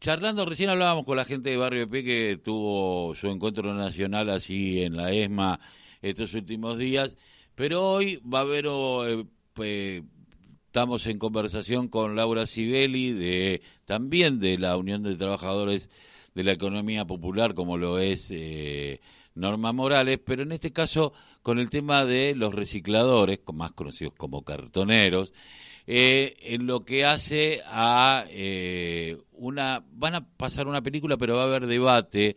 charlando, recién hablábamos con la gente de Barrio P que tuvo su encuentro nacional así en la ESMA estos últimos días, pero hoy va a haber, eh, estamos en conversación con Laura Sibeli, de, también de la Unión de Trabajadores de la Economía Popular, como lo es eh, Norma Morales, pero en este caso con el tema de los recicladores, más conocidos como cartoneros, eh, en lo que hace a eh, una... Van a pasar una película, pero va a haber debate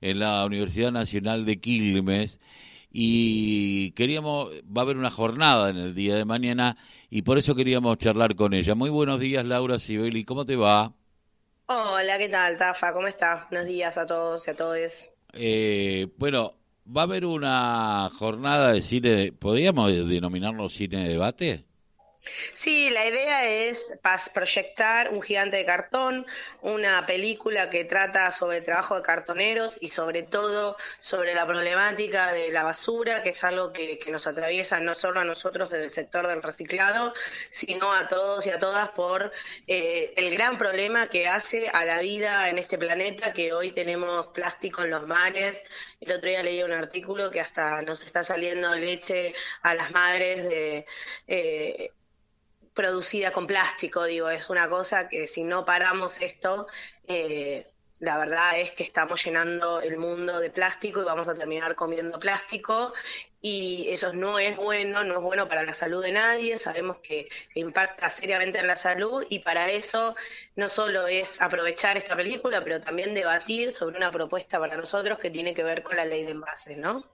en la Universidad Nacional de Quilmes y queríamos, va a haber una jornada en el día de mañana y por eso queríamos charlar con ella. Muy buenos días, Laura Sibeli, ¿cómo te va? Hola, ¿qué tal, Tafa? ¿Cómo estás? Buenos días a todos y a todos. Eh, bueno, va a haber una jornada de cine, ¿podríamos denominarlo cine de debate? Sí, la idea es proyectar un gigante de cartón, una película que trata sobre el trabajo de cartoneros y sobre todo sobre la problemática de la basura, que es algo que, nos atraviesa no solo a nosotros desde el sector del reciclado, sino a todos y a todas por eh, el gran problema que hace a la vida en este planeta, que hoy tenemos plástico en los mares. El otro día leí un artículo que hasta nos está saliendo leche a las madres de... Eh, producida con plástico, digo, es una cosa que si no paramos esto, eh, la verdad es que estamos llenando el mundo de plástico y vamos a terminar comiendo plástico y eso no es bueno, no es bueno para la salud de nadie, sabemos que, impacta seriamente en la salud y para eso no solo es aprovechar esta película, pero también debatir sobre una propuesta para nosotros que tiene que ver con la ley de envases, ¿no?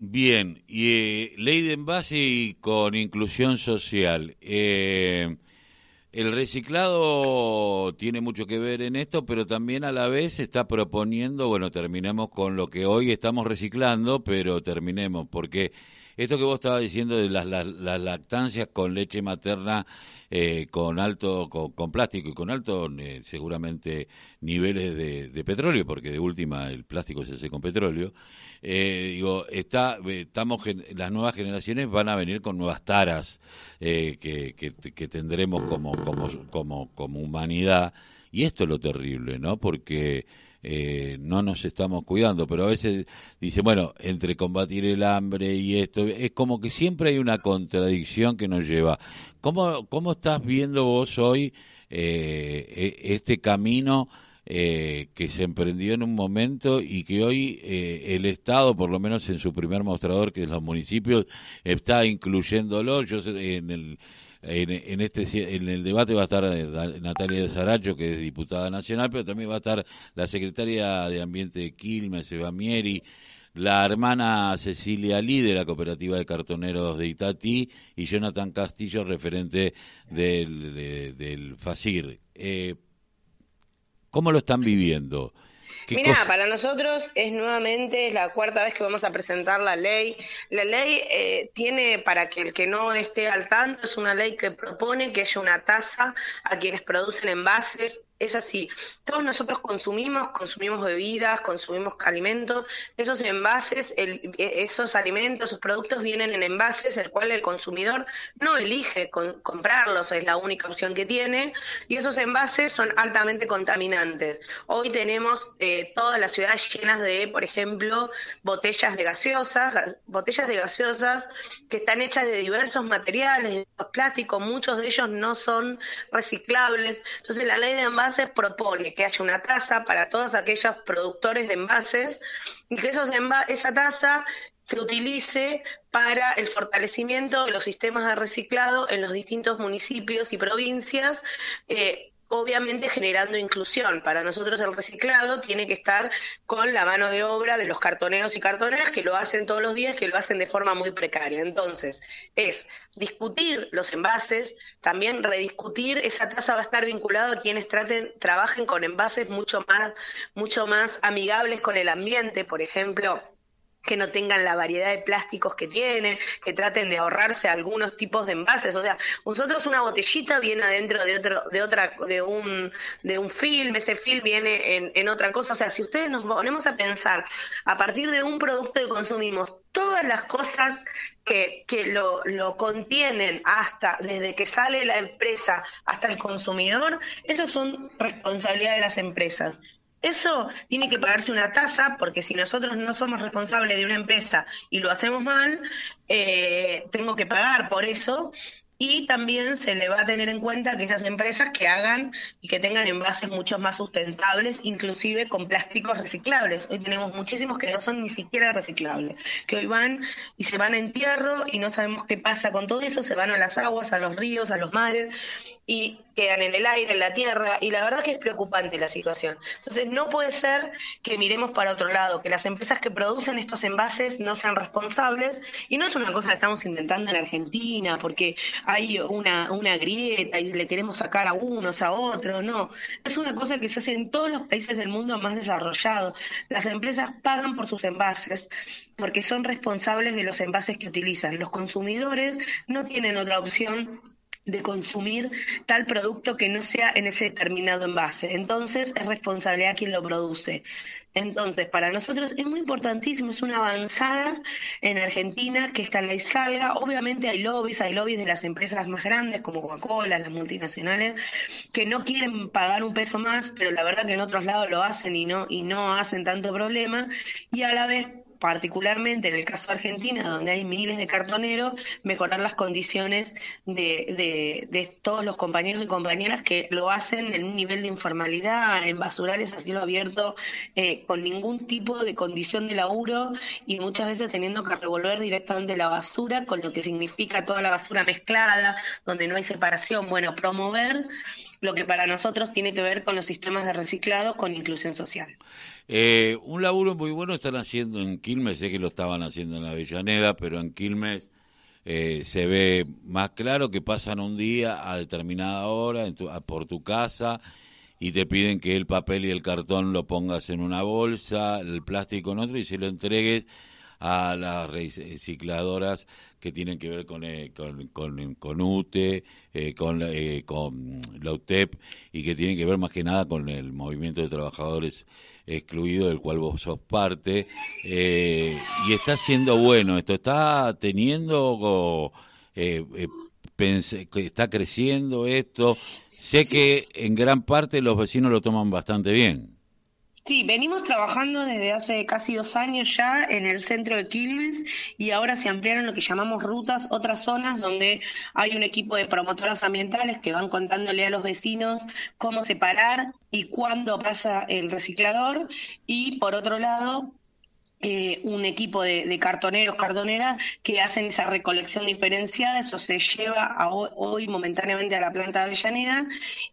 Bien, y eh, ley de envase y con inclusión social. Eh, el reciclado tiene mucho que ver en esto, pero también a la vez está proponiendo, bueno, terminemos con lo que hoy estamos reciclando, pero terminemos, porque esto que vos estabas diciendo de las, lactancias con leche materna, eh, con alto, con, plástico y con alto, eh, seguramente, niveles de, petróleo, porque de última el plástico se hace con petróleo, eh, digo, está, estamos, las nuevas generaciones van a venir con nuevas taras eh, que, que, tendremos como, como, como, como humanidad. Y esto es lo terrible, ¿no? Porque eh, no nos estamos cuidando, pero a veces dice, bueno, entre combatir el hambre y esto, es como que siempre hay una contradicción que nos lleva. ¿Cómo, cómo estás viendo vos hoy e, este camino? Eh, que se emprendió en un momento y que hoy eh, el Estado, por lo menos en su primer mostrador, que es los municipios, está incluyéndolo. Yo en el en, este en el debate va a estar eh, Natalia de Saracho, que es diputada nacional, pero también va a estar la secretaria de Ambiente de Quilmes, Eva Mieri, la hermana Cecilia Lee de la cooperativa de cartoneros de Itatí y Jonathan Castillo, referente del, del FACIR. Eh, ¿Cómo lo están viviendo? Mira, para nosotros es nuevamente la cuarta vez que vamos a presentar la ley. La ley eh, tiene, para que el que no esté al tanto, es una ley que propone que haya una tasa a quienes producen envases es así. Todos nosotros consumimos, consumimos bebidas, consumimos alimentos. Esos envases, el, esos alimentos, esos productos vienen en envases, el cual el consumidor no elige comprarlos, es la única opción que tiene. Y esos envases son altamente contaminantes. Hoy tenemos eh, todas las ciudades llenas de, por ejemplo, botellas de gaseosas, botellas de gaseosas que están hechas de diversos materiales, de plásticos, muchos de ellos no son reciclables. Entonces la ley de envases propone que haya una tasa para todos aquellos productores de envases y que esos esa tasa se utilice para el fortalecimiento de los sistemas de reciclado en los distintos municipios y provincias. Eh, obviamente generando inclusión. Para nosotros el reciclado tiene que estar con la mano de obra de los cartoneros y cartoneras que lo hacen todos los días, que lo hacen de forma muy precaria. Entonces, es discutir los envases, también rediscutir, esa tasa va a estar vinculada a quienes traten, trabajen con envases mucho más, mucho más amigables con el ambiente, por ejemplo, que no tengan la variedad de plásticos que tienen, que traten de ahorrarse algunos tipos de envases. O sea, nosotros una botellita viene adentro de otro, de otra, de un, de un film, ese film viene en, en otra cosa. O sea, si ustedes nos ponemos a pensar a partir de un producto que consumimos todas las cosas que, que lo, lo, contienen hasta, desde que sale la empresa hasta el consumidor, eso son responsabilidad de las empresas. Eso tiene que pagarse una tasa, porque si nosotros no somos responsables de una empresa y lo hacemos mal, eh, tengo que pagar por eso. Y también se le va a tener en cuenta que esas empresas que hagan y que tengan envases mucho más sustentables, inclusive con plásticos reciclables. Hoy tenemos muchísimos que no son ni siquiera reciclables, que hoy van y se van a entierro y no sabemos qué pasa con todo eso, se van a las aguas, a los ríos, a los mares y quedan en el aire, en la tierra, y la verdad que es preocupante la situación. Entonces, no puede ser que miremos para otro lado, que las empresas que producen estos envases no sean responsables, y no es una cosa que estamos inventando en Argentina, porque hay una, una grieta y le queremos sacar a unos, a otros, no. Es una cosa que se hace en todos los países del mundo más desarrollados. Las empresas pagan por sus envases, porque son responsables de los envases que utilizan. Los consumidores no tienen otra opción de consumir tal producto que no sea en ese determinado envase. Entonces es responsabilidad quien lo produce. Entonces, para nosotros es muy importantísimo, es una avanzada en Argentina que esta ley salga. Obviamente hay lobbies, hay lobbies de las empresas más grandes como Coca-Cola, las multinacionales, que no quieren pagar un peso más, pero la verdad que en otros lados lo hacen y no, y no hacen tanto problema. Y a la vez particularmente en el caso de Argentina, donde hay miles de cartoneros, mejorar las condiciones de, de, todos los compañeros y compañeras que lo hacen en un nivel de informalidad, en basurales a cielo abierto, eh, con ningún tipo de condición de laburo y muchas veces teniendo que revolver directamente la basura, con lo que significa toda la basura mezclada, donde no hay separación. Bueno, promover lo que para nosotros tiene que ver con los sistemas de reciclado con inclusión social. Eh, un laburo muy bueno están haciendo en Quilmes, sé que lo estaban haciendo en Avellaneda, pero en Quilmes eh, se ve más claro que pasan un día a determinada hora por tu casa y te piden que el papel y el cartón lo pongas en una bolsa, el plástico en otro y se lo entregues a las recicladoras que tienen que ver con, eh, con, con, UTE, eh, con, eh, con la UTEP y que tienen que ver más que nada con el movimiento de trabajadores excluidos del cual vos sos parte. y está siendo bueno esto, está teniendo... está creciendo esto. Sé que en gran parte los vecinos lo toman bastante bien. Sí, venimos trabajando desde hace casi dos años ya en el centro de Quilmes y ahora se ampliaron lo que llamamos rutas, otras zonas donde hay un equipo de promotoras ambientales que van contándole a los vecinos cómo separar y cuándo pasa el reciclador y por otro lado eh, un equipo de, cartoneros, cartoneras que hacen esa recolección diferenciada, eso se lleva hoy, momentáneamente a la planta de Avellaneda.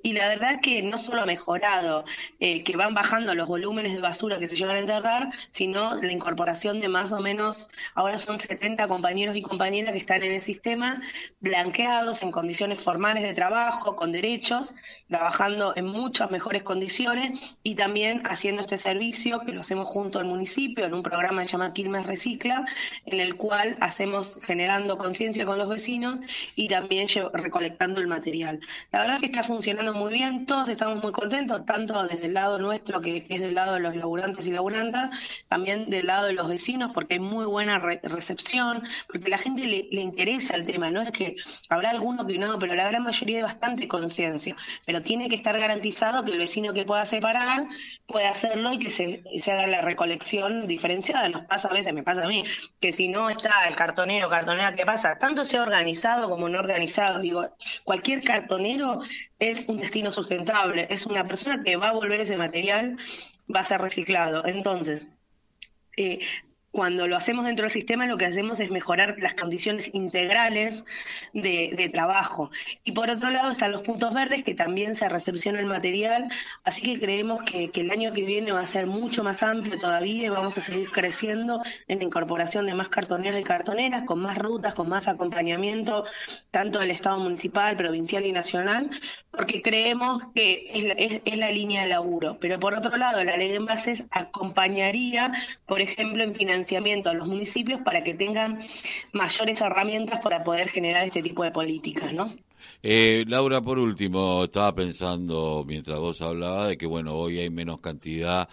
Y la verdad que no solo ha mejorado, eh, que van bajando los volúmenes de basura que se llevan a enterrar, sino la incorporación de más o menos, ahora son 70 compañeros y compañeras que están en el sistema, blanqueados en condiciones formales de trabajo, con derechos, trabajando en muchas mejores condiciones y también haciendo este servicio que lo hacemos junto al municipio en un programa que se llama Recicla, en el cual hacemos generando conciencia con los vecinos y también recolectando el material. La verdad que está funcionando muy bien, todos estamos muy contentos, tanto desde el lado nuestro, que, es del lado de los laburantes y laburantas, también del lado de los vecinos, porque hay muy buena recepción, porque la gente le, le interesa el tema, no es que habrá alguno que no, pero la gran mayoría hay bastante conciencia, pero tiene que estar garantizado que el vecino que pueda separar pueda hacerlo y que se, se haga la recolección diferenciada nos pasa a veces, me pasa a mí, que si no está el cartonero, cartonera, ¿qué pasa? Tanto sea organizado como no organizado, digo, cualquier cartonero es un destino sustentable, es una persona que va a volver ese material, va a ser reciclado. Entonces, eh, cuando lo hacemos dentro del sistema, lo que hacemos es mejorar las condiciones integrales de, trabajo. Y por otro lado están los puntos verdes, que también se recepciona el material, así que creemos que, el año que viene va a ser mucho más amplio todavía y vamos a seguir creciendo en la incorporación de más cartoneros y cartoneras, con más rutas, con más acompañamiento, tanto del Estado municipal, provincial y nacional, porque creemos que es la, línea de laburo. Pero por otro lado, la ley de envases acompañaría, por ejemplo, en financiamiento a los municipios para que tengan mayores herramientas para poder generar este tipo de políticas, ¿no? Eh, Laura, por último, estaba pensando mientras vos hablabas de que, bueno, hoy hay menos cantidad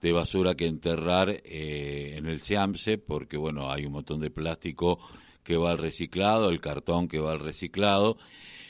de basura que enterrar eh, en el SEAMSE, porque bueno, hay un montón de plástico que va al reciclado, el cartón que va al reciclado,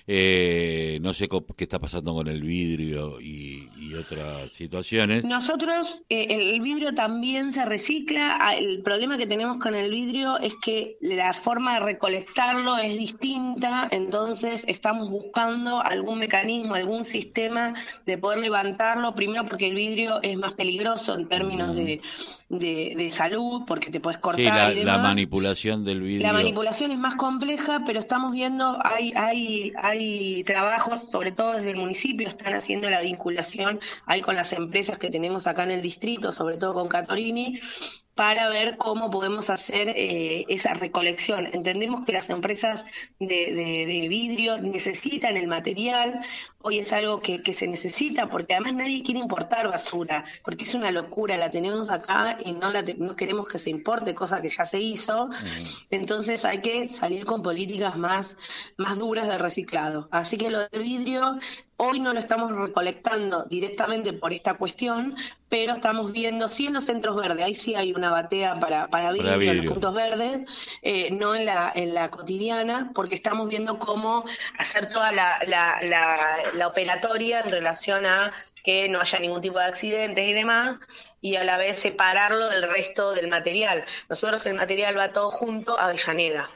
eh, no sé qué está pasando con el vidrio y, otras situaciones. Nosotros, eh, el vidrio también se recicla. Ah, el problema que tenemos con el vidrio es que la forma de recolectarlo es distinta, entonces estamos buscando algún mecanismo, algún sistema de poder levantarlo, primero porque el vidrio es más peligroso en términos de, de, salud, porque te puedes cortar. Sí, la, manipulación del vidrio. La manipulación es más compleja, pero estamos viendo, hay, hay, hay trabajos, sobre todo desde el municipio, están haciendo la vinculación ahí con las empresas que tenemos acá en el distrito, sobre todo con Catorini, para ver cómo podemos hacer eh, esa recolección. Entendemos que las empresas de, vidrio necesitan el material, hoy es algo que, se necesita, porque además nadie quiere importar basura, porque es una locura, la tenemos acá y no, la no queremos que se importe, cosa que ya se hizo, entonces hay que salir con políticas más, más duras de reciclado. Así que lo del vidrio Hoy no lo estamos recolectando directamente por esta cuestión, pero estamos viendo, sí en los centros verdes, ahí sí hay una batea para, para, vidrio, en los puntos verdes, eh, no en la, en la cotidiana, porque estamos viendo cómo hacer toda la, la, la, operatoria en relación a que no haya ningún tipo de accidentes y demás, y a la vez separarlo del resto del material. Nosotros el material va todo junto a Avellaneda.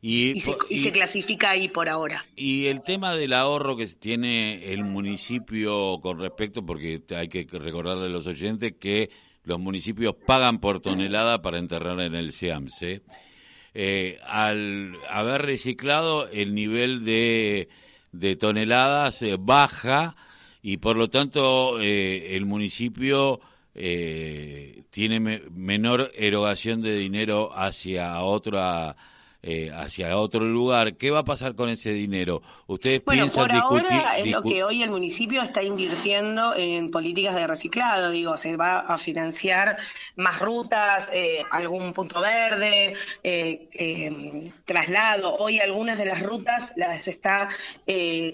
Y, se, clasifica ahí por ahora. Y el tema del ahorro que tiene el municipio con respecto, porque hay que recordarle a los oyentes que los municipios pagan por tonelada para enterrar en el SEAMSE. Eh, al haber reciclado, el nivel de, de toneladas baja y por lo tanto eh, el municipio eh, tiene menor erogación de dinero hacia otra eh, hacia otro lugar, ¿qué va a pasar con ese dinero? ¿Ustedes bueno, piensan por ahora es lo que hoy el municipio está invirtiendo en políticas de reciclado, digo, se va a financiar más rutas, eh, algún punto verde, eh, traslado. Hoy algunas de las rutas las está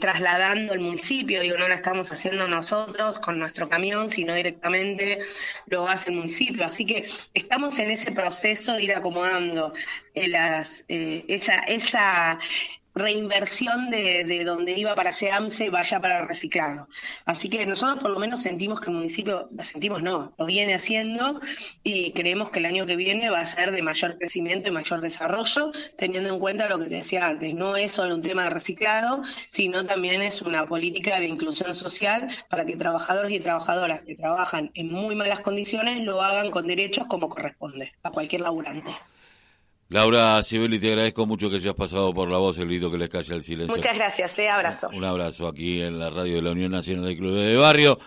trasladando el municipio, digo, no la estamos haciendo nosotros con nuestro camión, sino directamente lo hace el municipio. Así que estamos en ese proceso de ir acomodando las eh, esa, esa reinversión de, de, donde iba para SEAMSE vaya para reciclado. Así que nosotros por lo menos sentimos que el municipio, sentimos no, lo viene haciendo y creemos que el año que viene va a ser de mayor crecimiento y mayor desarrollo, teniendo en cuenta lo que te decía antes, no es solo un tema de reciclado, sino también es una política de inclusión social para que trabajadores y trabajadoras que trabajan en muy malas condiciones lo hagan con derechos como corresponde a cualquier laburante. Laura Sibeli, te agradezco mucho que hayas pasado por la voz, el grito que les calla el silencio. Muchas gracias, eh, abrazo. Un abrazo aquí en la radio de la Unión Nacional de Clubes de Barrio.